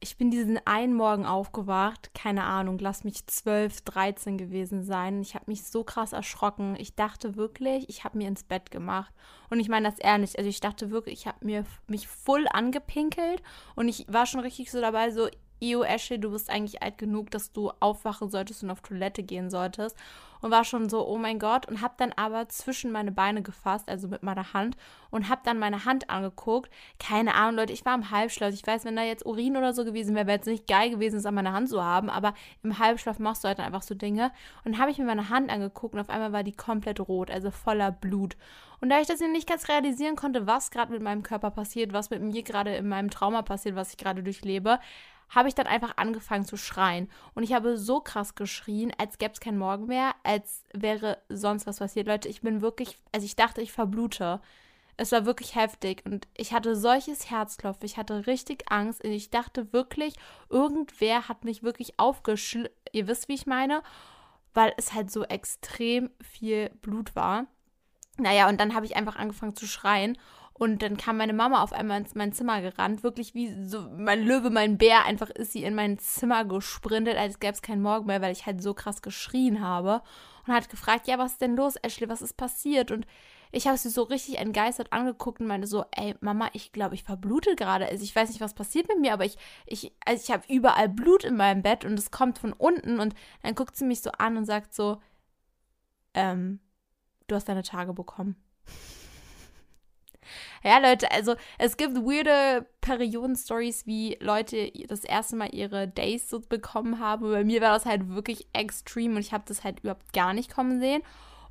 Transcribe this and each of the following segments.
Ich bin diesen einen Morgen aufgewacht, keine Ahnung, lass mich 12, 13 gewesen sein. Ich habe mich so krass erschrocken. Ich dachte wirklich, ich habe mir ins Bett gemacht. Und ich meine das ehrlich, also ich dachte wirklich, ich habe mich voll angepinkelt und ich war schon richtig so dabei, so, Io Ashley, du bist eigentlich alt genug, dass du aufwachen solltest und auf Toilette gehen solltest. Und war schon so, oh mein Gott. Und hab dann aber zwischen meine Beine gefasst, also mit meiner Hand. Und hab dann meine Hand angeguckt. Keine Ahnung, Leute, ich war im Halbschlaf. Ich weiß, wenn da jetzt Urin oder so gewesen wäre, wäre es nicht geil gewesen, es an meiner Hand zu haben. Aber im Halbschlaf machst du halt einfach so Dinge. Und habe ich mir meine Hand angeguckt und auf einmal war die komplett rot, also voller Blut. Und da ich das nicht ganz realisieren konnte, was gerade mit meinem Körper passiert, was mit mir gerade in meinem Trauma passiert, was ich gerade durchlebe, habe ich dann einfach angefangen zu schreien. Und ich habe so krass geschrien, als gäbe es keinen Morgen mehr, als wäre sonst was passiert. Leute, ich bin wirklich, also ich dachte, ich verblute. Es war wirklich heftig und ich hatte solches Herzklopfen. Ich hatte richtig Angst und ich dachte wirklich, irgendwer hat mich wirklich aufgeschl... Ihr wisst, wie ich meine? Weil es halt so extrem viel Blut war. Naja, und dann habe ich einfach angefangen zu schreien und dann kam meine Mama auf einmal ins mein Zimmer gerannt, wirklich wie so mein Löwe, mein Bär. Einfach ist sie in mein Zimmer gesprintet, als gäbe es keinen Morgen mehr, weil ich halt so krass geschrien habe. Und hat gefragt, ja, was ist denn los, Ashley, was ist passiert? Und ich habe sie so richtig entgeistert angeguckt und meinte so, ey, Mama, ich glaube, ich verblute gerade. Also ich weiß nicht, was passiert mit mir, aber ich, ich, also ich habe überall Blut in meinem Bett und es kommt von unten. Und dann guckt sie mich so an und sagt so, ähm, du hast deine Tage bekommen. Ja, Leute, also es gibt weirde Perioden-Stories, wie Leute das erste Mal ihre Days so bekommen haben. Bei mir war das halt wirklich extrem und ich habe das halt überhaupt gar nicht kommen sehen.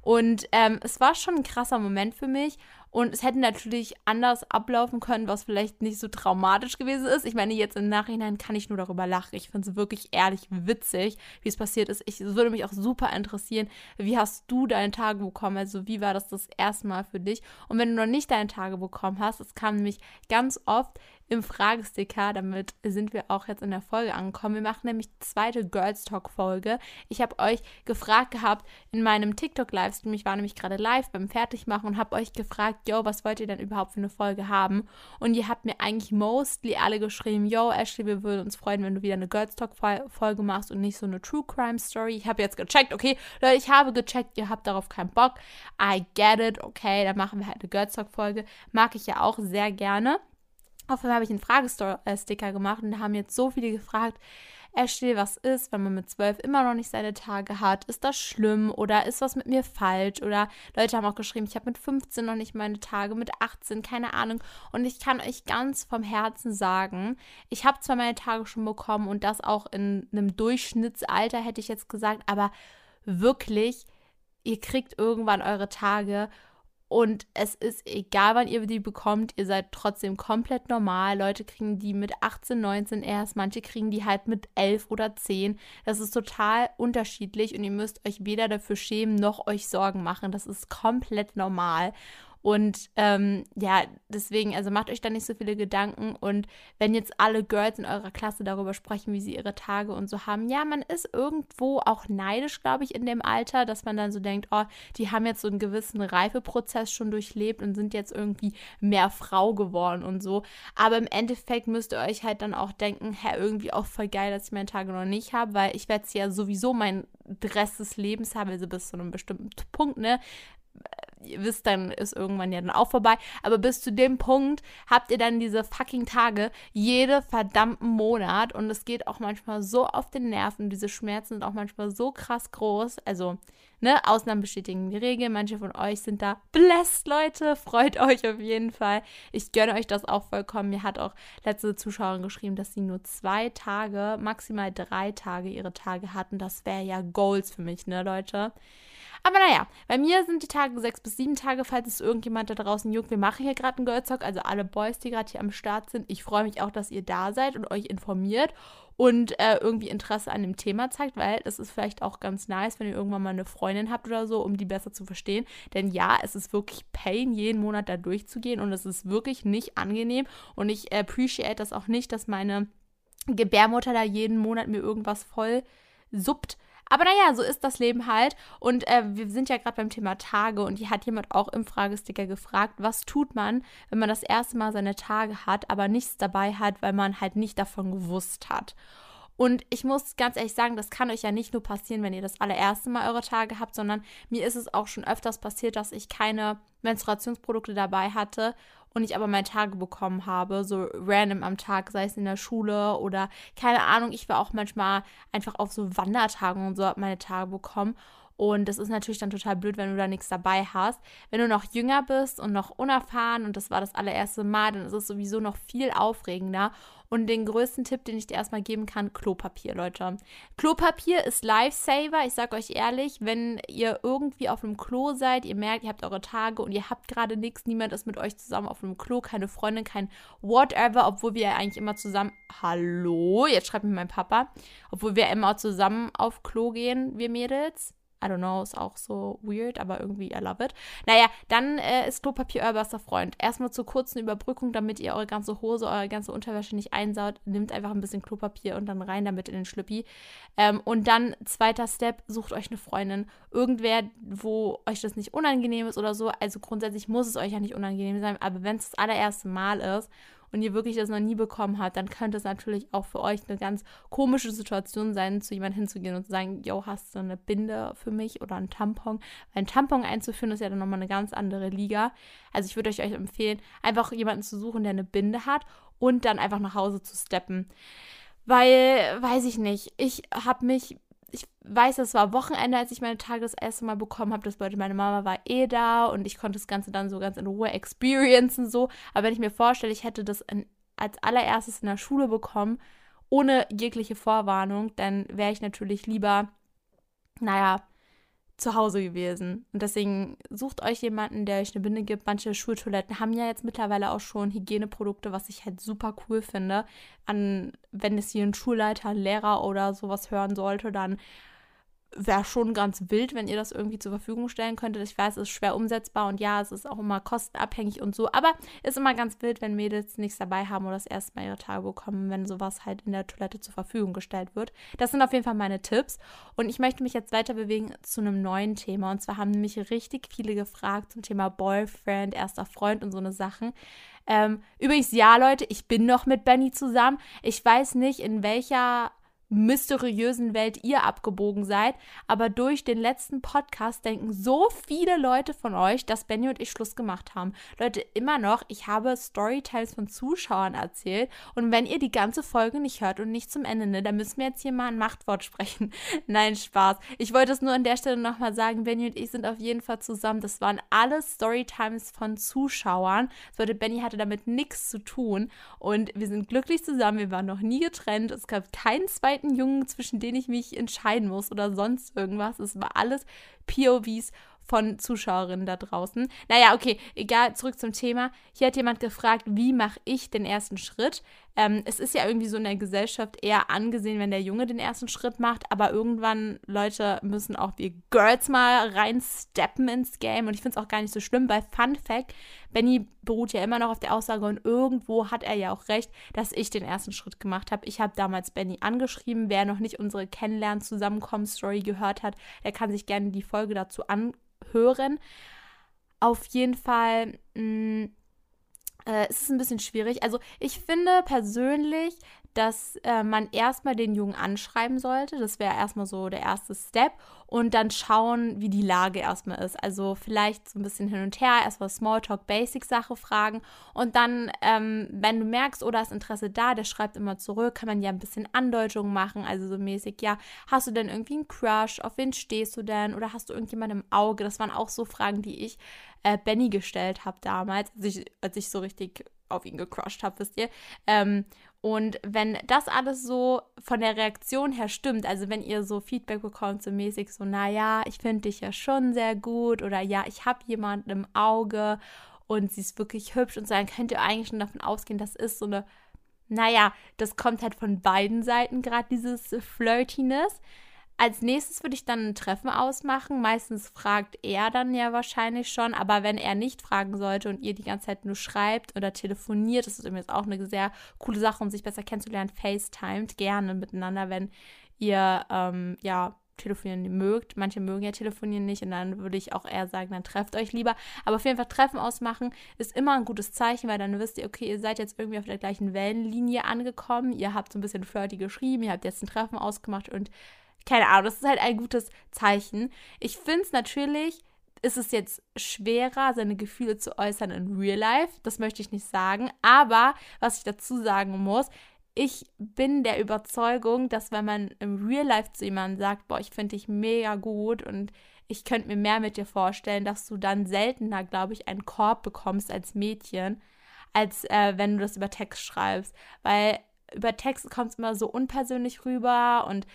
Und ähm, es war schon ein krasser Moment für mich. Und es hätte natürlich anders ablaufen können, was vielleicht nicht so traumatisch gewesen ist. Ich meine, jetzt im Nachhinein kann ich nur darüber lachen. Ich finde es wirklich ehrlich witzig, wie es passiert ist. Ich, würde mich auch super interessieren, wie hast du deine Tage bekommen? Also, wie war das das erste Mal für dich? Und wenn du noch nicht deine Tage bekommen hast, es kam nämlich ganz oft im Fragesticker. Damit sind wir auch jetzt in der Folge angekommen. Wir machen nämlich die zweite Girls Talk Folge. Ich habe euch gefragt gehabt in meinem TikTok Livestream. Ich war nämlich gerade live beim Fertigmachen und habe euch gefragt, yo, was wollt ihr denn überhaupt für eine Folge haben? Und ihr habt mir eigentlich mostly alle geschrieben, yo, Ashley, wir würden uns freuen, wenn du wieder eine Girls Talk Folge machst und nicht so eine True Crime Story. Ich habe jetzt gecheckt, okay, Leute, ich habe gecheckt, ihr habt darauf keinen Bock. I get it, okay, dann machen wir halt eine Girls Talk Folge. Mag ich ja auch sehr gerne. Auf einmal habe ich einen Fragesticker gemacht und da haben jetzt so viele gefragt, Ashley, was ist, wenn man mit zwölf immer noch nicht seine Tage hat? Ist das schlimm oder ist was mit mir falsch? Oder Leute haben auch geschrieben, ich habe mit 15 noch nicht meine Tage, mit 18, keine Ahnung. Und ich kann euch ganz vom Herzen sagen, ich habe zwar meine Tage schon bekommen und das auch in einem Durchschnittsalter, hätte ich jetzt gesagt, aber wirklich, ihr kriegt irgendwann eure Tage und es ist egal, wann ihr die bekommt, ihr seid trotzdem komplett normal. Leute kriegen die mit 18, 19 erst, manche kriegen die halt mit 11 oder 10. Das ist total unterschiedlich und ihr müsst euch weder dafür schämen noch euch Sorgen machen. Das ist komplett normal. Und ähm, ja, deswegen, also macht euch da nicht so viele Gedanken. Und wenn jetzt alle Girls in eurer Klasse darüber sprechen, wie sie ihre Tage und so haben, ja, man ist irgendwo auch neidisch, glaube ich, in dem Alter, dass man dann so denkt, oh, die haben jetzt so einen gewissen Reifeprozess schon durchlebt und sind jetzt irgendwie mehr Frau geworden und so. Aber im Endeffekt müsst ihr euch halt dann auch denken, hä, irgendwie auch voll geil, dass ich meine Tage noch nicht habe, weil ich werde es ja sowieso mein Rest des Lebens haben, also bis zu einem bestimmten Punkt, ne? Ihr wisst, dann ist irgendwann ja dann auch vorbei. Aber bis zu dem Punkt habt ihr dann diese fucking Tage jede verdammten Monat und es geht auch manchmal so auf den Nerven. Diese Schmerzen sind auch manchmal so krass groß. Also ne, Ausnahmen bestätigen die Regel. Manche von euch sind da blessed, Leute. Freut euch auf jeden Fall. Ich gönne euch das auch vollkommen. Mir hat auch letzte Zuschauerin geschrieben, dass sie nur zwei Tage, maximal drei Tage ihre Tage hatten. Das wäre ja Goals für mich, ne, Leute? Aber naja, bei mir sind die Tage sechs bis sieben Tage, falls es irgendjemand da draußen juckt. Wir machen hier gerade einen Girl Talk, also alle Boys, die gerade hier am Start sind. Ich freue mich auch, dass ihr da seid und euch informiert und äh, irgendwie Interesse an dem Thema zeigt, weil das ist vielleicht auch ganz nice, wenn ihr irgendwann mal eine Freundin habt oder so, um die besser zu verstehen. Denn ja, es ist wirklich Pain, jeden Monat da durchzugehen und es ist wirklich nicht angenehm und ich appreciate das auch nicht, dass meine Gebärmutter da jeden Monat mir irgendwas voll suppt aber naja, so ist das Leben halt. Und äh, wir sind ja gerade beim Thema Tage und hier hat jemand auch im Fragesticker gefragt, was tut man, wenn man das erste Mal seine Tage hat, aber nichts dabei hat, weil man halt nicht davon gewusst hat. Und ich muss ganz ehrlich sagen, das kann euch ja nicht nur passieren, wenn ihr das allererste Mal eure Tage habt, sondern mir ist es auch schon öfters passiert, dass ich keine Menstruationsprodukte dabei hatte und ich aber meine Tage bekommen habe, so random am Tag, sei es in der Schule oder keine Ahnung, ich war auch manchmal einfach auf so Wandertagen und so habe meine Tage bekommen. Und das ist natürlich dann total blöd, wenn du da nichts dabei hast. Wenn du noch jünger bist und noch unerfahren und das war das allererste Mal, dann ist es sowieso noch viel aufregender. Und den größten Tipp, den ich dir erstmal geben kann, Klopapier, Leute. Klopapier ist Lifesaver. Ich sag euch ehrlich, wenn ihr irgendwie auf einem Klo seid, ihr merkt, ihr habt eure Tage und ihr habt gerade nichts, niemand ist mit euch zusammen auf einem Klo, keine Freundin, kein whatever, obwohl wir ja eigentlich immer zusammen. Hallo, jetzt schreibt mir mein Papa. Obwohl wir immer zusammen auf Klo gehen, wir Mädels. I don't know, ist auch so weird, aber irgendwie I love it. Naja, dann äh, ist Klopapier euer bester Freund. Erstmal zur kurzen Überbrückung, damit ihr eure ganze Hose, eure ganze Unterwäsche nicht einsaut. Nehmt einfach ein bisschen Klopapier und dann rein damit in den Schlüppi. Ähm, und dann, zweiter Step, sucht euch eine Freundin. Irgendwer, wo euch das nicht unangenehm ist oder so. Also grundsätzlich muss es euch ja nicht unangenehm sein, aber wenn es das allererste Mal ist und ihr wirklich das noch nie bekommen habt, dann könnte es natürlich auch für euch eine ganz komische Situation sein, zu jemandem hinzugehen und zu sagen, yo, hast du eine Binde für mich oder einen Tampon? Weil ein Tampon einzuführen ist ja dann nochmal eine ganz andere Liga. Also ich würde euch, empfehlen, einfach jemanden zu suchen, der eine Binde hat und dann einfach nach Hause zu steppen. Weil, weiß ich nicht, ich habe mich ich weiß, es war Wochenende, als ich meine Tage das erste Mal bekommen habe. Das bedeutet, meine Mama war eh da und ich konnte das Ganze dann so ganz in Ruhe experiencen so. Aber wenn ich mir vorstelle, ich hätte das in, als allererstes in der Schule bekommen, ohne jegliche Vorwarnung, dann wäre ich natürlich lieber, naja, zu Hause gewesen. Und deswegen sucht euch jemanden, der euch eine Binde gibt. Manche Schultoiletten haben ja jetzt mittlerweile auch schon Hygieneprodukte, was ich halt super cool finde. An, wenn es hier ein Schulleiter, ein Lehrer oder sowas hören sollte, dann wäre schon ganz wild, wenn ihr das irgendwie zur Verfügung stellen könntet. Ich weiß, es ist schwer umsetzbar und ja, es ist auch immer kostenabhängig und so, aber ist immer ganz wild, wenn Mädels nichts dabei haben oder das erste Mal ihre Tage bekommen, wenn sowas halt in der Toilette zur Verfügung gestellt wird. Das sind auf jeden Fall meine Tipps und ich möchte mich jetzt weiter bewegen zu einem neuen Thema und zwar haben mich richtig viele gefragt zum Thema Boyfriend, erster Freund und so eine Sachen. Ähm, übrigens, ja, Leute, ich bin noch mit Benny zusammen. Ich weiß nicht, in welcher mysteriösen Welt ihr abgebogen seid. Aber durch den letzten Podcast denken so viele Leute von euch, dass Benny und ich Schluss gemacht haben. Leute, immer noch, ich habe Storytells von Zuschauern erzählt. Und wenn ihr die ganze Folge nicht hört und nicht zum Ende, ne, dann müssen wir jetzt hier mal ein Machtwort sprechen. Nein, Spaß. Ich wollte es nur an der Stelle nochmal sagen, Benny und ich sind auf jeden Fall zusammen. Das waren alle Storytimes von Zuschauern. Das bedeutet, Benny hatte damit nichts zu tun. Und wir sind glücklich zusammen. Wir waren noch nie getrennt. Es gab keinen zweiten zweiten Jungen, zwischen denen ich mich entscheiden muss oder sonst irgendwas. Es war alles POVs von Zuschauerinnen da draußen. Naja, okay, egal, zurück zum Thema. Hier hat jemand gefragt, wie mache ich den ersten Schritt? Ähm, es ist ja irgendwie so in der Gesellschaft eher angesehen, wenn der Junge den ersten Schritt macht, aber irgendwann, Leute, müssen auch wir Girls mal reinsteppen ins Game und ich finde es auch gar nicht so schlimm, weil Fun Fact, Benny beruht ja immer noch auf der Aussage und irgendwo hat er ja auch recht, dass ich den ersten Schritt gemacht habe. Ich habe damals Benny angeschrieben. Wer noch nicht unsere Kennenlernen-Zusammenkommen-Story gehört hat, der kann sich gerne die Folge dazu anhören. Auf jeden Fall. Mh, mm, äh, es ist ein bisschen schwierig. Also ich finde persönlich, dass äh, man erstmal den Jungen anschreiben sollte. Das wäre erstmal so der erste Step. Und dann schauen, wie die Lage erstmal ist. Also vielleicht so ein bisschen hin und her, erstmal Smalltalk, Basic-Sache fragen. Und dann, ähm, wenn du merkst, oder oh, ist Interesse da, der schreibt immer zurück, kann man ja ein bisschen Andeutungen machen. Also so mäßig, ja, hast du denn irgendwie einen Crush? Auf wen stehst du denn? Oder hast du irgendjemanden im Auge? Das waren auch so Fragen, die ich äh, Benny gestellt habe damals, als ich, als ich so richtig auf ihn gecrushed habe, wisst ihr. Ähm, und wenn das alles so von der Reaktion her stimmt, also wenn ihr so Feedback bekommt, so mäßig so, naja, ich finde dich ja schon sehr gut oder ja, ich habe jemanden im Auge und sie ist wirklich hübsch und so, dann könnt ihr eigentlich schon davon ausgehen, das ist so eine, naja, das kommt halt von beiden Seiten gerade dieses Flirtiness. Als nächstes würde ich dann ein Treffen ausmachen. Meistens fragt er dann ja wahrscheinlich schon, aber wenn er nicht fragen sollte und ihr die ganze Zeit nur schreibt oder telefoniert, das ist übrigens auch eine sehr coole Sache, um sich besser kennenzulernen, FaceTimed gerne miteinander, wenn ihr ähm, ja telefonieren mögt. Manche mögen ja telefonieren nicht und dann würde ich auch eher sagen, dann trefft euch lieber. Aber auf jeden Fall Treffen ausmachen ist immer ein gutes Zeichen, weil dann wisst ihr, okay, ihr seid jetzt irgendwie auf der gleichen Wellenlinie angekommen. Ihr habt so ein bisschen flirty geschrieben, ihr habt jetzt ein Treffen ausgemacht und keine Ahnung, das ist halt ein gutes Zeichen. Ich finde es natürlich, ist es jetzt schwerer, seine Gefühle zu äußern in Real Life. Das möchte ich nicht sagen. Aber was ich dazu sagen muss, ich bin der Überzeugung, dass wenn man im Real Life zu jemandem sagt, boah, ich finde dich mega gut und ich könnte mir mehr mit dir vorstellen, dass du dann seltener, glaube ich, einen Korb bekommst als Mädchen, als äh, wenn du das über Text schreibst. Weil über Text kommt es immer so unpersönlich rüber und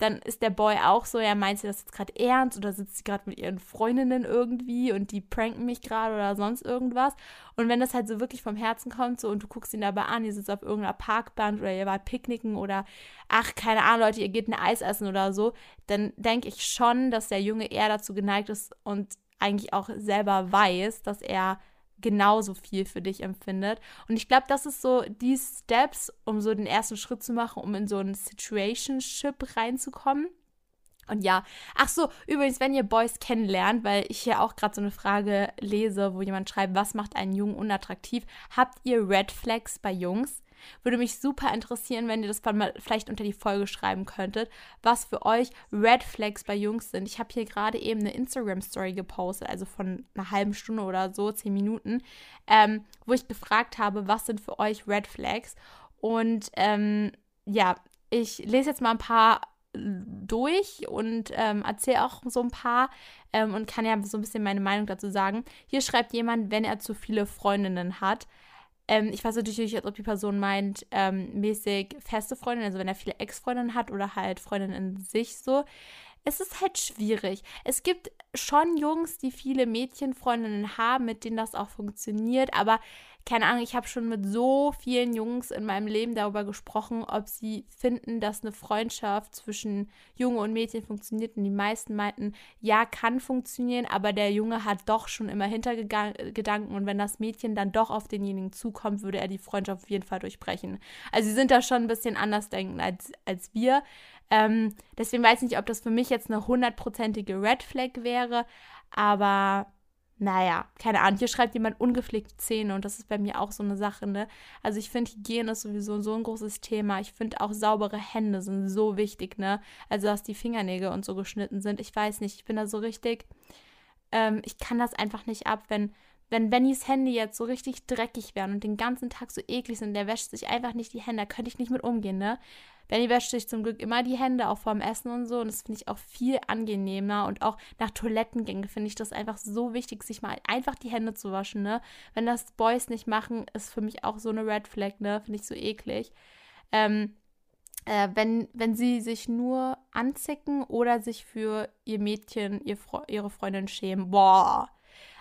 dann ist der Boy auch so, ja, meint sie das jetzt gerade ernst oder sitzt sie gerade mit ihren Freundinnen irgendwie und die pranken mich gerade oder sonst irgendwas. Und wenn das halt so wirklich vom Herzen kommt so und du guckst ihn dabei an, ihr sitzt auf irgendeiner Parkband oder ihr wart picknicken oder ach, keine Ahnung, Leute, ihr geht ein Eis essen oder so, dann denke ich schon, dass der Junge eher dazu geneigt ist und eigentlich auch selber weiß, dass er genauso viel für dich empfindet. Und ich glaube, das ist so die Steps, um so den ersten Schritt zu machen, um in so ein Situationship reinzukommen. Und ja, ach so, übrigens, wenn ihr Boys kennenlernt, weil ich hier auch gerade so eine Frage lese, wo jemand schreibt, was macht einen Jungen unattraktiv? Habt ihr Red Flags bei Jungs? Würde mich super interessieren, wenn ihr das mal vielleicht unter die Folge schreiben könntet, was für euch Red Flags bei Jungs sind. Ich habe hier gerade eben eine Instagram-Story gepostet, also von einer halben Stunde oder so, zehn Minuten, ähm, wo ich gefragt habe, was sind für euch Red Flags? Und ähm, ja, ich lese jetzt mal ein paar durch und ähm, erzähle auch so ein paar ähm, und kann ja so ein bisschen meine Meinung dazu sagen. Hier schreibt jemand, wenn er zu viele Freundinnen hat, ähm, ich weiß natürlich nicht, ob die Person meint, ähm, mäßig feste Freundinnen, also wenn er viele Ex-Freundinnen hat oder halt Freundinnen in sich so. Es ist halt schwierig. Es gibt schon Jungs, die viele Mädchenfreundinnen haben, mit denen das auch funktioniert, aber keine Ahnung, ich habe schon mit so vielen Jungs in meinem Leben darüber gesprochen, ob sie finden, dass eine Freundschaft zwischen Junge und Mädchen funktioniert. Und die meisten meinten, ja, kann funktionieren, aber der Junge hat doch schon immer Hintergedanken und wenn das Mädchen dann doch auf denjenigen zukommt, würde er die Freundschaft auf jeden Fall durchbrechen. Also sie sind da schon ein bisschen anders denken als, als wir. Ähm, deswegen weiß ich nicht, ob das für mich jetzt eine hundertprozentige Red Flag wäre, aber naja, keine Ahnung, hier schreibt jemand ungepflegte Zähne und das ist bei mir auch so eine Sache, ne? Also ich finde, Hygiene ist sowieso so ein großes Thema. Ich finde auch saubere Hände sind so wichtig, ne? Also dass die Fingernägel und so geschnitten sind. Ich weiß nicht, ich bin da so richtig, ähm, ich kann das einfach nicht ab, wenn, wenn Bennys Hände jetzt so richtig dreckig wären und den ganzen Tag so eklig sind, der wäscht sich einfach nicht die Hände, da könnte ich nicht mit umgehen, ne? Benny wäscht sich zum Glück immer die Hände, auch vorm Essen und so. Und das finde ich auch viel angenehmer. Und auch nach Toilettengängen finde ich das einfach so wichtig, sich mal einfach die Hände zu waschen, ne? Wenn das Boys nicht machen, ist für mich auch so eine Red Flag, ne? Finde ich so eklig. Ähm, äh, wenn, wenn sie sich nur anzicken oder sich für ihr Mädchen, ihr, ihre Freundin schämen, boah,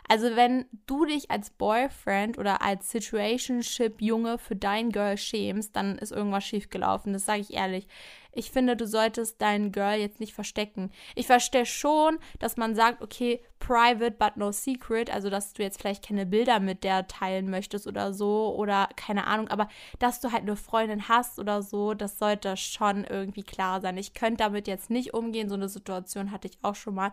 also wenn du dich als Boyfriend oder als Situationship-Junge für dein Girl schämst, dann ist irgendwas schiefgelaufen. Das sage ich ehrlich. Ich finde, du solltest dein Girl jetzt nicht verstecken. Ich verstehe schon, dass man sagt, okay, private but no secret, also dass du jetzt vielleicht keine Bilder mit der teilen möchtest oder so oder keine Ahnung, aber dass du halt eine Freundin hast oder so, das sollte schon irgendwie klar sein. Ich könnte damit jetzt nicht umgehen, so eine Situation hatte ich auch schon mal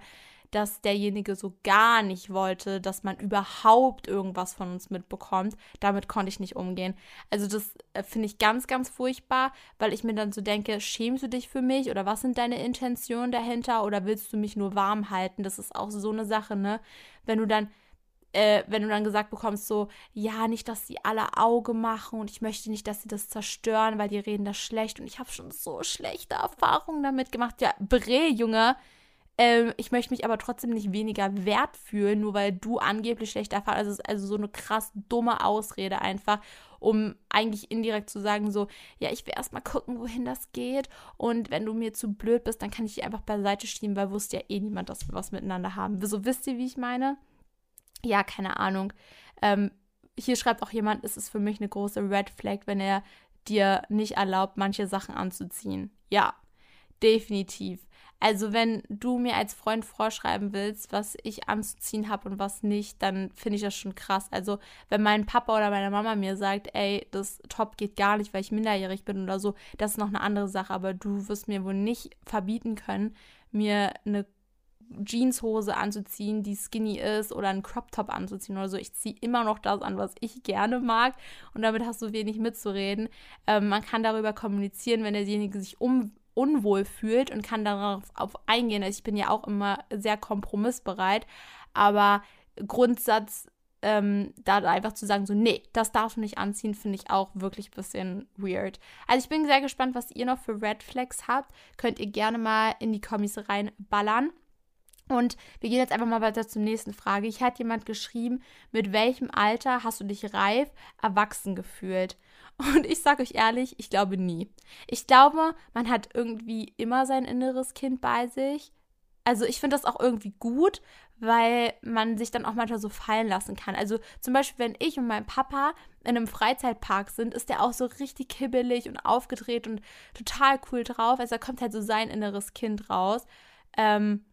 dass derjenige so gar nicht wollte, dass man überhaupt irgendwas von uns mitbekommt. Damit konnte ich nicht umgehen. Also das äh, finde ich ganz, ganz furchtbar, weil ich mir dann so denke, schämst du dich für mich oder was sind deine Intentionen dahinter oder willst du mich nur warm halten? Das ist auch so eine Sache, ne? Wenn du dann äh, wenn du dann gesagt bekommst, so, ja, nicht, dass sie alle Auge machen und ich möchte nicht, dass sie das zerstören, weil die reden das schlecht und ich habe schon so schlechte Erfahrungen damit gemacht. Ja, Bre, Junge, ähm, ich möchte mich aber trotzdem nicht weniger wert fühlen, nur weil du angeblich schlecht erfahren hast. Also, also so eine krass dumme Ausrede einfach, um eigentlich indirekt zu sagen, so, ja, ich will erstmal gucken, wohin das geht. Und wenn du mir zu blöd bist, dann kann ich dich einfach beiseite schieben, weil wusste ja eh niemand, dass wir was miteinander haben. Wieso wisst ihr, wie ich meine? Ja, keine Ahnung. Ähm, hier schreibt auch jemand, es ist für mich eine große Red Flag, wenn er dir nicht erlaubt, manche Sachen anzuziehen. Ja, definitiv. Also wenn du mir als Freund vorschreiben willst, was ich anzuziehen habe und was nicht, dann finde ich das schon krass. Also wenn mein Papa oder meine Mama mir sagt, ey, das Top geht gar nicht, weil ich minderjährig bin oder so, das ist noch eine andere Sache. Aber du wirst mir wohl nicht verbieten können, mir eine Jeanshose anzuziehen, die skinny ist oder einen Crop Top anzuziehen oder so. Ich ziehe immer noch das an, was ich gerne mag und damit hast du wenig mitzureden. Ähm, man kann darüber kommunizieren, wenn derjenige sich um unwohl fühlt und kann darauf auf eingehen. Also ich bin ja auch immer sehr kompromissbereit, aber Grundsatz, ähm, da einfach zu sagen, so, nee, das darfst du nicht anziehen, finde ich auch wirklich ein bisschen weird. Also ich bin sehr gespannt, was ihr noch für Red Flags habt. Könnt ihr gerne mal in die Kommis reinballern. Und wir gehen jetzt einfach mal weiter zur nächsten Frage. Ich hat jemand geschrieben, mit welchem Alter hast du dich reif, erwachsen gefühlt? Und ich sage euch ehrlich, ich glaube nie. Ich glaube, man hat irgendwie immer sein inneres Kind bei sich. Also ich finde das auch irgendwie gut, weil man sich dann auch manchmal so fallen lassen kann. Also zum Beispiel, wenn ich und mein Papa in einem Freizeitpark sind, ist der auch so richtig kibbelig und aufgedreht und total cool drauf. Also da kommt halt so sein inneres Kind raus. Ähm,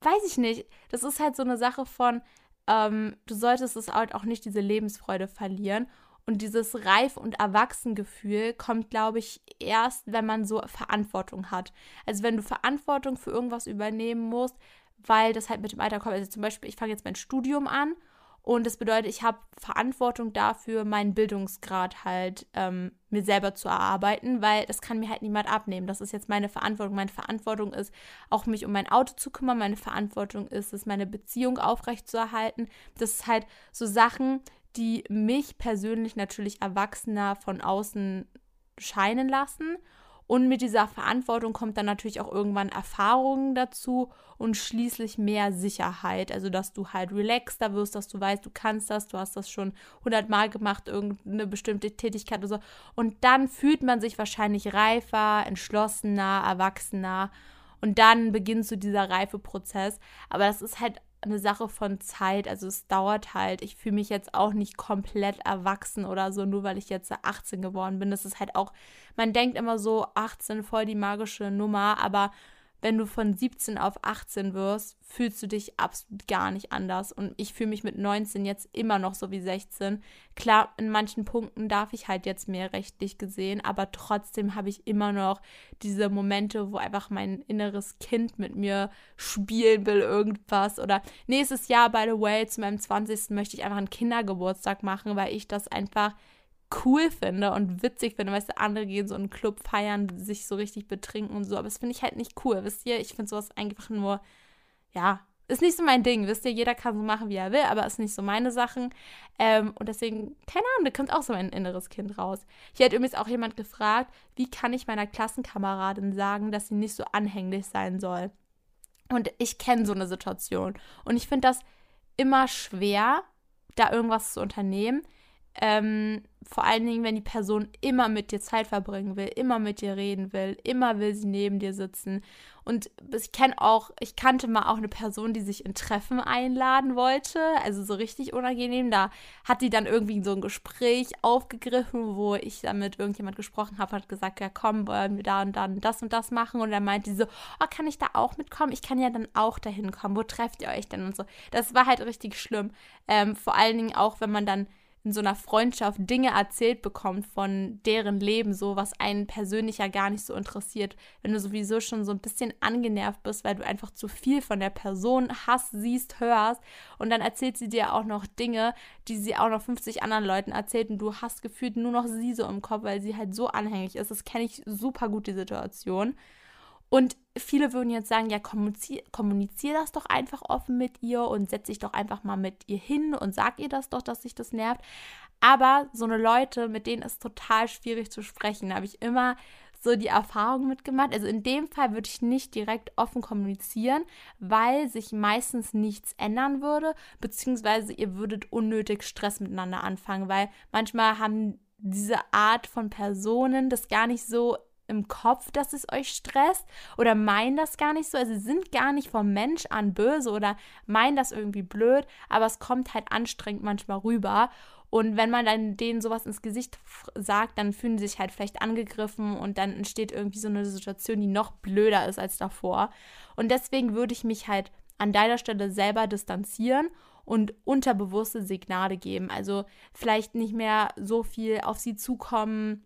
weiß ich nicht. Das ist halt so eine Sache von, ähm, du solltest es halt auch nicht diese Lebensfreude verlieren. Und dieses Reif- und Erwachsengefühl kommt, glaube ich, erst, wenn man so Verantwortung hat. Also wenn du Verantwortung für irgendwas übernehmen musst, weil das halt mit dem Alter kommt. Also zum Beispiel, ich fange jetzt mein Studium an und das bedeutet, ich habe Verantwortung dafür, meinen Bildungsgrad halt ähm, mir selber zu erarbeiten, weil das kann mir halt niemand abnehmen. Das ist jetzt meine Verantwortung. Meine Verantwortung ist, auch mich um mein Auto zu kümmern. Meine Verantwortung ist es, meine Beziehung aufrechtzuerhalten. Das ist halt so Sachen, die mich persönlich natürlich erwachsener von außen scheinen lassen. Und mit dieser Verantwortung kommt dann natürlich auch irgendwann Erfahrungen dazu und schließlich mehr Sicherheit. Also, dass du halt relaxter wirst, dass du weißt, du kannst das, du hast das schon hundertmal gemacht, irgendeine bestimmte Tätigkeit oder so. Und dann fühlt man sich wahrscheinlich reifer, entschlossener, erwachsener. Und dann beginnt so dieser Reifeprozess. Aber das ist halt eine Sache von Zeit. Also es dauert halt. Ich fühle mich jetzt auch nicht komplett erwachsen oder so, nur weil ich jetzt 18 geworden bin. Das ist halt auch, man denkt immer so, 18 voll die magische Nummer, aber wenn du von 17 auf 18 wirst, fühlst du dich absolut gar nicht anders. Und ich fühle mich mit 19 jetzt immer noch so wie 16. Klar, in manchen Punkten darf ich halt jetzt mehr rechtlich gesehen, aber trotzdem habe ich immer noch diese Momente, wo einfach mein inneres Kind mit mir spielen will, irgendwas. Oder nächstes Jahr, by the way, zu meinem 20. möchte ich einfach einen Kindergeburtstag machen, weil ich das einfach cool finde und witzig finde. Weißt du, andere gehen so in einen Club feiern, sich so richtig betrinken und so. Aber das finde ich halt nicht cool. Wisst ihr, ich finde sowas einfach nur, ja, ist nicht so mein Ding. Wisst ihr, jeder kann so machen, wie er will, aber ist nicht so meine Sachen. Ähm, und deswegen, keine Ahnung, da kommt auch so mein inneres Kind raus. Hier hat übrigens auch jemand gefragt, wie kann ich meiner Klassenkameradin sagen, dass sie nicht so anhänglich sein soll. Und ich kenne so eine Situation. Und ich finde das immer schwer, da irgendwas zu unternehmen. Ähm, vor allen Dingen, wenn die Person immer mit dir Zeit verbringen will, immer mit dir reden will, immer will sie neben dir sitzen. Und ich kenne auch, ich kannte mal auch eine Person, die sich in Treffen einladen wollte, also so richtig unangenehm. Da hat die dann irgendwie so ein Gespräch aufgegriffen, wo ich dann mit irgendjemand gesprochen habe, hat gesagt, ja komm, wollen wir da und dann das und das machen. Und dann meinte die so, oh, kann ich da auch mitkommen? Ich kann ja dann auch dahin kommen. Wo trefft ihr euch denn und so? Das war halt richtig schlimm. Ähm, vor allen Dingen auch, wenn man dann in so einer Freundschaft Dinge erzählt bekommt von deren Leben, so was einen persönlich ja gar nicht so interessiert, wenn du sowieso schon so ein bisschen angenervt bist, weil du einfach zu viel von der Person hast, siehst, hörst und dann erzählt sie dir auch noch Dinge, die sie auch noch 50 anderen Leuten erzählt und du hast gefühlt nur noch sie so im Kopf, weil sie halt so anhängig ist. Das kenne ich super gut, die Situation. Und viele würden jetzt sagen, ja, kommunizier, kommunizier das doch einfach offen mit ihr und setz dich doch einfach mal mit ihr hin und sag ihr das doch, dass sich das nervt. Aber so eine Leute, mit denen ist total schwierig zu sprechen. Habe ich immer so die Erfahrung mitgemacht. Also in dem Fall würde ich nicht direkt offen kommunizieren, weil sich meistens nichts ändern würde, beziehungsweise ihr würdet unnötig Stress miteinander anfangen, weil manchmal haben diese Art von Personen das gar nicht so im Kopf, dass es euch stresst oder meinen das gar nicht so. Also sind gar nicht vom Mensch an böse oder meinen das irgendwie blöd, aber es kommt halt anstrengend manchmal rüber. Und wenn man dann denen sowas ins Gesicht sagt, dann fühlen sie sich halt vielleicht angegriffen und dann entsteht irgendwie so eine Situation, die noch blöder ist als davor. Und deswegen würde ich mich halt an deiner Stelle selber distanzieren und unterbewusste Signale geben. Also vielleicht nicht mehr so viel auf sie zukommen,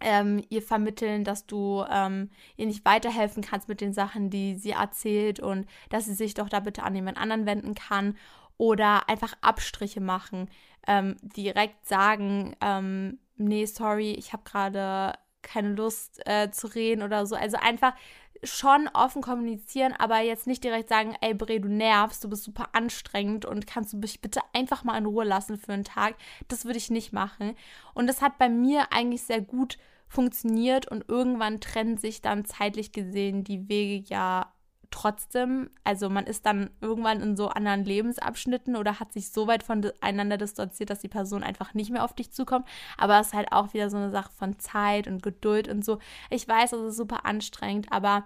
ähm, ihr vermitteln, dass du ähm, ihr nicht weiterhelfen kannst mit den Sachen, die sie erzählt und dass sie sich doch da bitte an jemand anderen wenden kann oder einfach Abstriche machen, ähm, direkt sagen, ähm, nee, sorry, ich habe gerade keine Lust äh, zu reden oder so. Also einfach schon offen kommunizieren, aber jetzt nicht direkt sagen, ey Bre, du nervst, du bist super anstrengend und kannst du mich bitte einfach mal in Ruhe lassen für einen Tag. Das würde ich nicht machen. Und das hat bei mir eigentlich sehr gut funktioniert und irgendwann trennen sich dann zeitlich gesehen die Wege ja trotzdem, also man ist dann irgendwann in so anderen Lebensabschnitten oder hat sich so weit voneinander distanziert, dass die Person einfach nicht mehr auf dich zukommt. Aber es ist halt auch wieder so eine Sache von Zeit und Geduld und so. Ich weiß, es ist super anstrengend, aber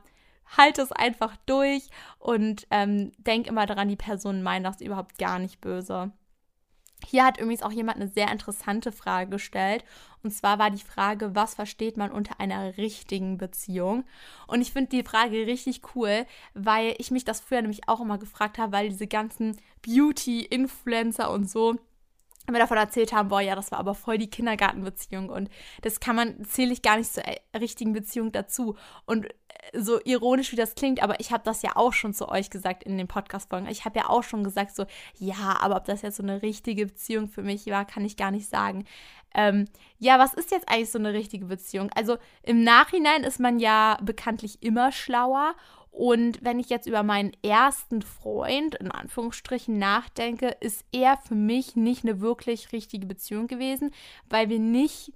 halt es einfach durch und ähm, denk immer daran, die Person meint das überhaupt gar nicht böse. Hier hat übrigens auch jemand eine sehr interessante Frage gestellt. Und zwar war die Frage, was versteht man unter einer richtigen Beziehung? Und ich finde die Frage richtig cool, weil ich mich das früher nämlich auch immer gefragt habe, weil diese ganzen Beauty-Influencer und so wir davon erzählt haben, boah, ja, das war aber voll die Kindergartenbeziehung und das kann man, zähle ich gar nicht zur äh, richtigen Beziehung dazu. Und äh, so ironisch wie das klingt, aber ich habe das ja auch schon zu euch gesagt in den Podcast-Folgen. Ich habe ja auch schon gesagt, so, ja, aber ob das jetzt so eine richtige Beziehung für mich war, kann ich gar nicht sagen. Ähm, ja, was ist jetzt eigentlich so eine richtige Beziehung? Also im Nachhinein ist man ja bekanntlich immer schlauer und wenn ich jetzt über meinen ersten Freund in Anführungsstrichen nachdenke, ist er für mich nicht eine wirklich richtige Beziehung gewesen, weil wir nicht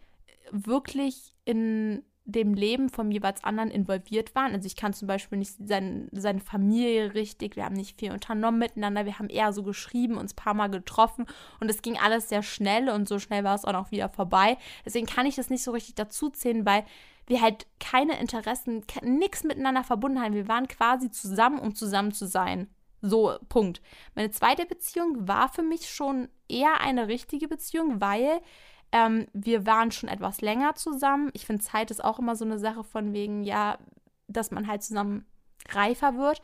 wirklich in dem Leben vom jeweils anderen involviert waren. Also ich kann zum Beispiel nicht sein, seine Familie richtig, wir haben nicht viel unternommen miteinander, wir haben eher so geschrieben, uns ein paar Mal getroffen und es ging alles sehr schnell und so schnell war es auch noch wieder vorbei. Deswegen kann ich das nicht so richtig dazu zählen, weil wir halt keine Interessen, nichts miteinander verbunden haben. Wir waren quasi zusammen, um zusammen zu sein. So, Punkt. Meine zweite Beziehung war für mich schon eher eine richtige Beziehung, weil ähm, wir waren schon etwas länger zusammen. Ich finde, Zeit ist auch immer so eine Sache von wegen, ja, dass man halt zusammen reifer wird.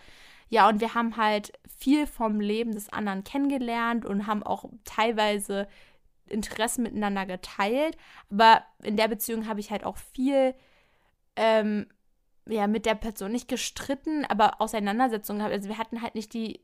Ja, und wir haben halt viel vom Leben des anderen kennengelernt und haben auch teilweise Interessen miteinander geteilt. Aber in der Beziehung habe ich halt auch viel ähm, ja, mit der Person nicht gestritten, aber Auseinandersetzungen gehabt. Also wir hatten halt nicht die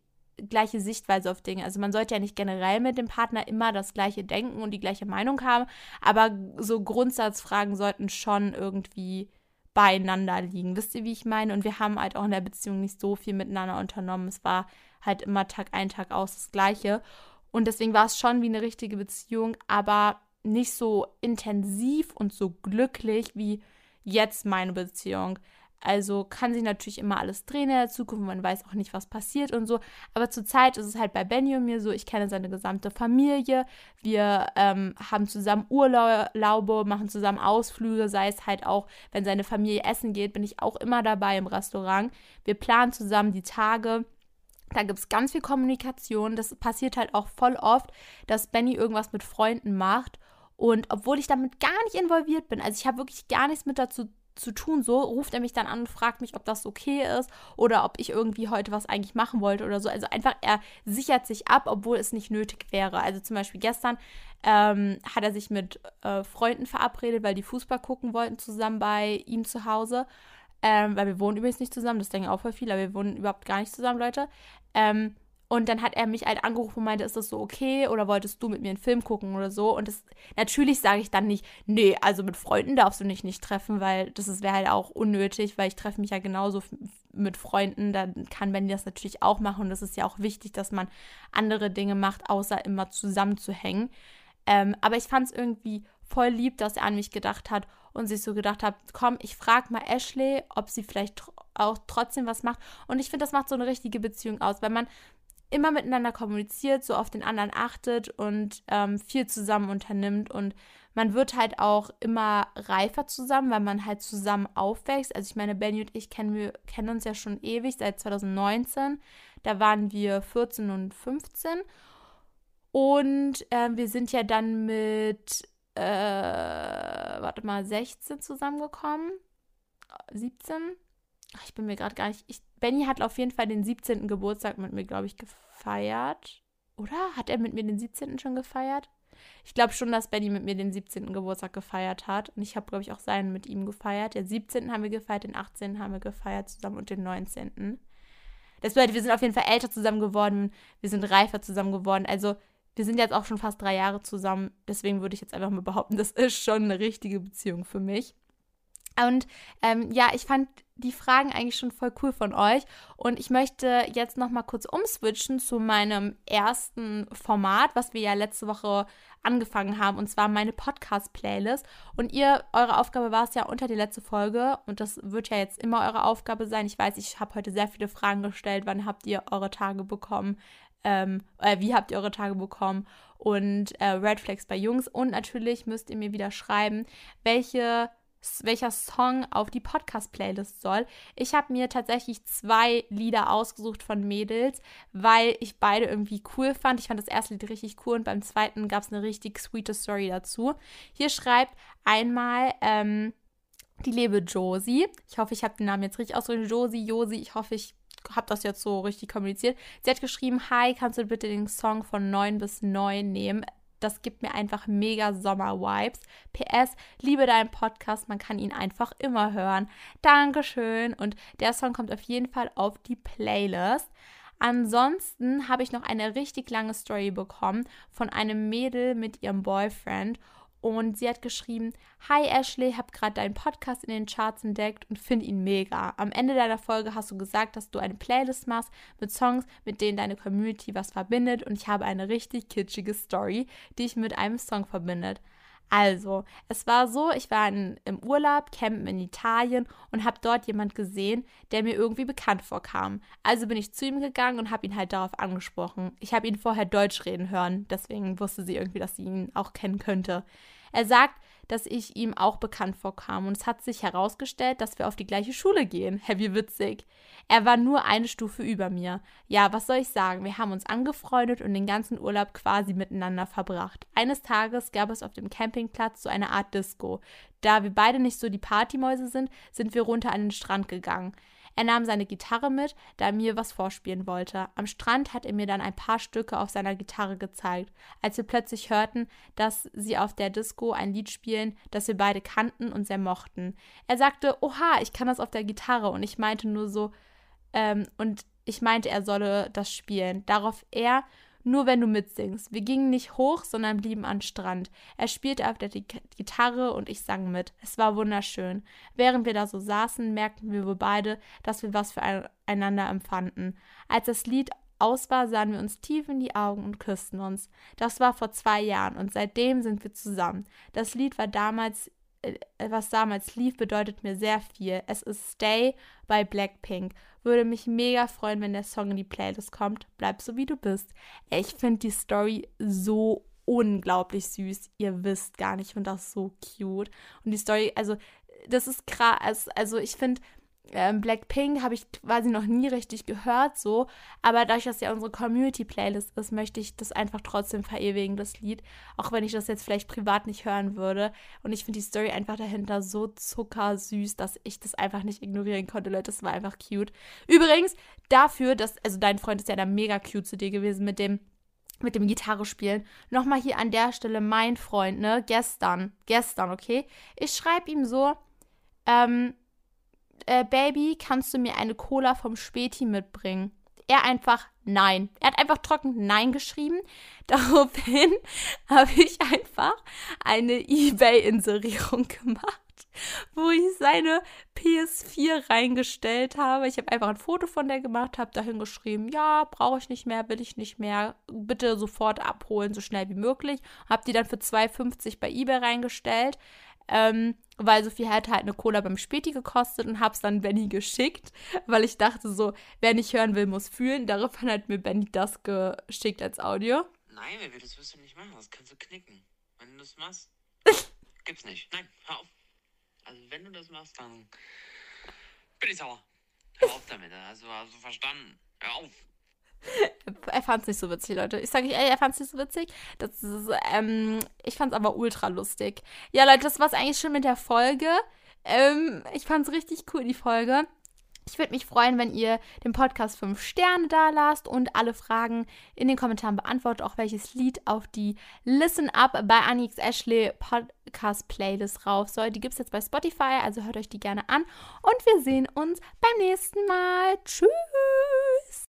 gleiche Sichtweise auf Dinge. Also man sollte ja nicht generell mit dem Partner immer das gleiche denken und die gleiche Meinung haben, aber so Grundsatzfragen sollten schon irgendwie beieinander liegen. Wisst ihr, wie ich meine? Und wir haben halt auch in der Beziehung nicht so viel miteinander unternommen. Es war halt immer Tag ein, Tag aus das Gleiche. Und deswegen war es schon wie eine richtige Beziehung, aber nicht so intensiv und so glücklich wie jetzt meine Beziehung. Also kann sich natürlich immer alles drehen in der Zukunft, man weiß auch nicht, was passiert und so. Aber zurzeit ist es halt bei Benny und mir so, ich kenne seine gesamte Familie. Wir ähm, haben zusammen Urlaube, machen zusammen Ausflüge, sei es halt auch, wenn seine Familie essen geht, bin ich auch immer dabei im Restaurant. Wir planen zusammen die Tage. Da gibt es ganz viel Kommunikation. Das passiert halt auch voll oft, dass Benny irgendwas mit Freunden macht und obwohl ich damit gar nicht involviert bin, also ich habe wirklich gar nichts mit dazu zu tun, so ruft er mich dann an und fragt mich, ob das okay ist oder ob ich irgendwie heute was eigentlich machen wollte oder so. Also einfach, er sichert sich ab, obwohl es nicht nötig wäre. Also zum Beispiel gestern ähm, hat er sich mit äh, Freunden verabredet, weil die Fußball gucken wollten zusammen bei ihm zu Hause. Ähm, weil wir wohnen übrigens nicht zusammen, das denken auch voll viele, aber wir wohnen überhaupt gar nicht zusammen, Leute. Ähm, und dann hat er mich halt angerufen und meinte, ist das so okay oder wolltest du mit mir einen Film gucken oder so? Und das, natürlich sage ich dann nicht, nee, also mit Freunden darfst du dich nicht treffen, weil das wäre halt auch unnötig, weil ich treffe mich ja genauso mit Freunden. Dann kann Benny das natürlich auch machen und das ist ja auch wichtig, dass man andere Dinge macht, außer immer zusammenzuhängen. Ähm, aber ich fand es irgendwie voll lieb, dass er an mich gedacht hat und sich so gedacht hat, komm, ich frage mal Ashley, ob sie vielleicht auch trotzdem was macht. Und ich finde, das macht so eine richtige Beziehung aus, weil man immer miteinander kommuniziert, so auf den anderen achtet und ähm, viel zusammen unternimmt und man wird halt auch immer reifer zusammen, weil man halt zusammen aufwächst. Also ich meine, Benny und ich kennen, kennen uns ja schon ewig, seit 2019. Da waren wir 14 und 15. Und äh, wir sind ja dann mit, äh, warte mal, 16 zusammengekommen. 17? Ach, ich bin mir gerade gar nicht. Ich, Benny hat auf jeden Fall den 17. Geburtstag mit mir, glaube ich, gefeiert. Oder? Hat er mit mir den 17. schon gefeiert? Ich glaube schon, dass Benny mit mir den 17. Geburtstag gefeiert hat. Und ich habe, glaube ich, auch seinen mit ihm gefeiert. Den 17. haben wir gefeiert, den 18. haben wir gefeiert zusammen und den 19. Das bedeutet, wir sind auf jeden Fall älter zusammen geworden. Wir sind reifer zusammen geworden. Also, wir sind jetzt auch schon fast drei Jahre zusammen. Deswegen würde ich jetzt einfach mal behaupten, das ist schon eine richtige Beziehung für mich. Und ähm, ja, ich fand die Fragen eigentlich schon voll cool von euch. Und ich möchte jetzt nochmal kurz umswitchen zu meinem ersten Format, was wir ja letzte Woche angefangen haben, und zwar meine Podcast-Playlist. Und ihr, eure Aufgabe war es ja unter die letzte Folge, und das wird ja jetzt immer eure Aufgabe sein. Ich weiß, ich habe heute sehr viele Fragen gestellt. Wann habt ihr eure Tage bekommen? Ähm, äh, wie habt ihr eure Tage bekommen? Und äh, Red Flags bei Jungs. Und natürlich müsst ihr mir wieder schreiben, welche welcher Song auf die Podcast-Playlist soll. Ich habe mir tatsächlich zwei Lieder ausgesucht von Mädels, weil ich beide irgendwie cool fand. Ich fand das erste Lied richtig cool und beim zweiten gab es eine richtig sweete Story dazu. Hier schreibt einmal ähm, die liebe Josie. Ich hoffe, ich habe den Namen jetzt richtig ausgedrückt. Josie, Josie. Ich hoffe, ich habe das jetzt so richtig kommuniziert. Sie hat geschrieben, hi, kannst du bitte den Song von 9 bis 9 nehmen? Das gibt mir einfach mega Sommer-Vibes. PS, liebe deinen Podcast, man kann ihn einfach immer hören. Dankeschön. Und der Song kommt auf jeden Fall auf die Playlist. Ansonsten habe ich noch eine richtig lange Story bekommen von einem Mädel mit ihrem Boyfriend und sie hat geschrieben: Hi Ashley, hab gerade deinen Podcast in den Charts entdeckt und finde ihn mega. Am Ende deiner Folge hast du gesagt, dass du eine Playlist machst mit Songs, mit denen deine Community was verbindet und ich habe eine richtig kitschige Story, die ich mit einem Song verbindet. Also, es war so, ich war in, im Urlaub, campen in Italien und habe dort jemand gesehen, der mir irgendwie bekannt vorkam. Also bin ich zu ihm gegangen und habe ihn halt darauf angesprochen. Ich habe ihn vorher Deutsch reden hören, deswegen wusste sie irgendwie, dass sie ihn auch kennen könnte. Er sagt, dass ich ihm auch bekannt vorkam und es hat sich herausgestellt, dass wir auf die gleiche Schule gehen. Heavy witzig. Er war nur eine Stufe über mir. Ja, was soll ich sagen? Wir haben uns angefreundet und den ganzen Urlaub quasi miteinander verbracht. Eines Tages gab es auf dem Campingplatz so eine Art Disco. Da wir beide nicht so die Partymäuse sind, sind wir runter an den Strand gegangen. Er nahm seine Gitarre mit, da er mir was vorspielen wollte. Am Strand hat er mir dann ein paar Stücke auf seiner Gitarre gezeigt, als wir plötzlich hörten, dass sie auf der Disco ein Lied spielen, das wir beide kannten und sehr mochten. Er sagte, oha, ich kann das auf der Gitarre und ich meinte nur so, ähm, und ich meinte, er solle das spielen. Darauf er, nur wenn du mitsingst. Wir gingen nicht hoch, sondern blieben am Strand. Er spielte auf der Gitarre und ich sang mit. Es war wunderschön. Während wir da so saßen, merkten wir wohl beide, dass wir was füreinander empfanden. Als das Lied aus war, sahen wir uns tief in die Augen und küssten uns. Das war vor zwei Jahren und seitdem sind wir zusammen. Das Lied war damals was damals lief, bedeutet mir sehr viel. Es ist Stay bei Blackpink. Würde mich mega freuen, wenn der Song in die Playlist kommt. Bleib so wie du bist. Ich finde die Story so unglaublich süß. Ihr wisst gar nicht, ich finde das so cute. Und die Story, also, das ist krass. Also, ich finde, ähm, Blackpink habe ich quasi noch nie richtig gehört, so. Aber dadurch, dass ja unsere Community-Playlist ist, möchte ich das einfach trotzdem verewigen, das Lied. Auch wenn ich das jetzt vielleicht privat nicht hören würde. Und ich finde die Story einfach dahinter so zuckersüß, dass ich das einfach nicht ignorieren konnte, Leute. Das war einfach cute. Übrigens, dafür, dass, also dein Freund ist ja da mega cute zu dir gewesen mit dem mit dem Gitarre spielen. Nochmal hier an der Stelle mein Freund, ne? Gestern. Gestern, okay? Ich schreibe ihm so, ähm, äh, Baby, kannst du mir eine Cola vom Späti mitbringen? Er einfach nein. Er hat einfach trocken nein geschrieben. Daraufhin habe ich einfach eine Ebay-Inserierung gemacht wo ich seine PS4 reingestellt habe. Ich habe einfach ein Foto von der gemacht, habe dahin geschrieben, ja, brauche ich nicht mehr, will ich nicht mehr, bitte sofort abholen, so schnell wie möglich. Habe die dann für 2,50 bei eBay reingestellt. Ähm, weil Sophie hätte halt eine Cola beim Späti gekostet und hab's dann Benny geschickt, weil ich dachte so, wer nicht hören will, muss fühlen. Daraufhin hat mir Benny das geschickt als Audio. Nein, Baby, das wirst du nicht machen, das kannst du knicken. Wenn du das machst, gibt's nicht. Nein, hör auf. Also wenn du das machst, dann bin ich sauer. Hör auf damit. Also hast du verstanden. Hör auf. Er fand es nicht so witzig, Leute. Ich sage euch, er fand es nicht so witzig. Das ist, ähm, ich fand es aber ultra lustig. Ja, Leute, das war es eigentlich schon mit der Folge. Ähm, ich fand es richtig cool, die Folge. Ich würde mich freuen, wenn ihr dem Podcast 5 Sterne da lasst und alle Fragen in den Kommentaren beantwortet, auch welches Lied auf die Listen Up bei Anix Ashley Podcast Playlist rauf soll. Die gibt es jetzt bei Spotify, also hört euch die gerne an. Und wir sehen uns beim nächsten Mal. Tschüss!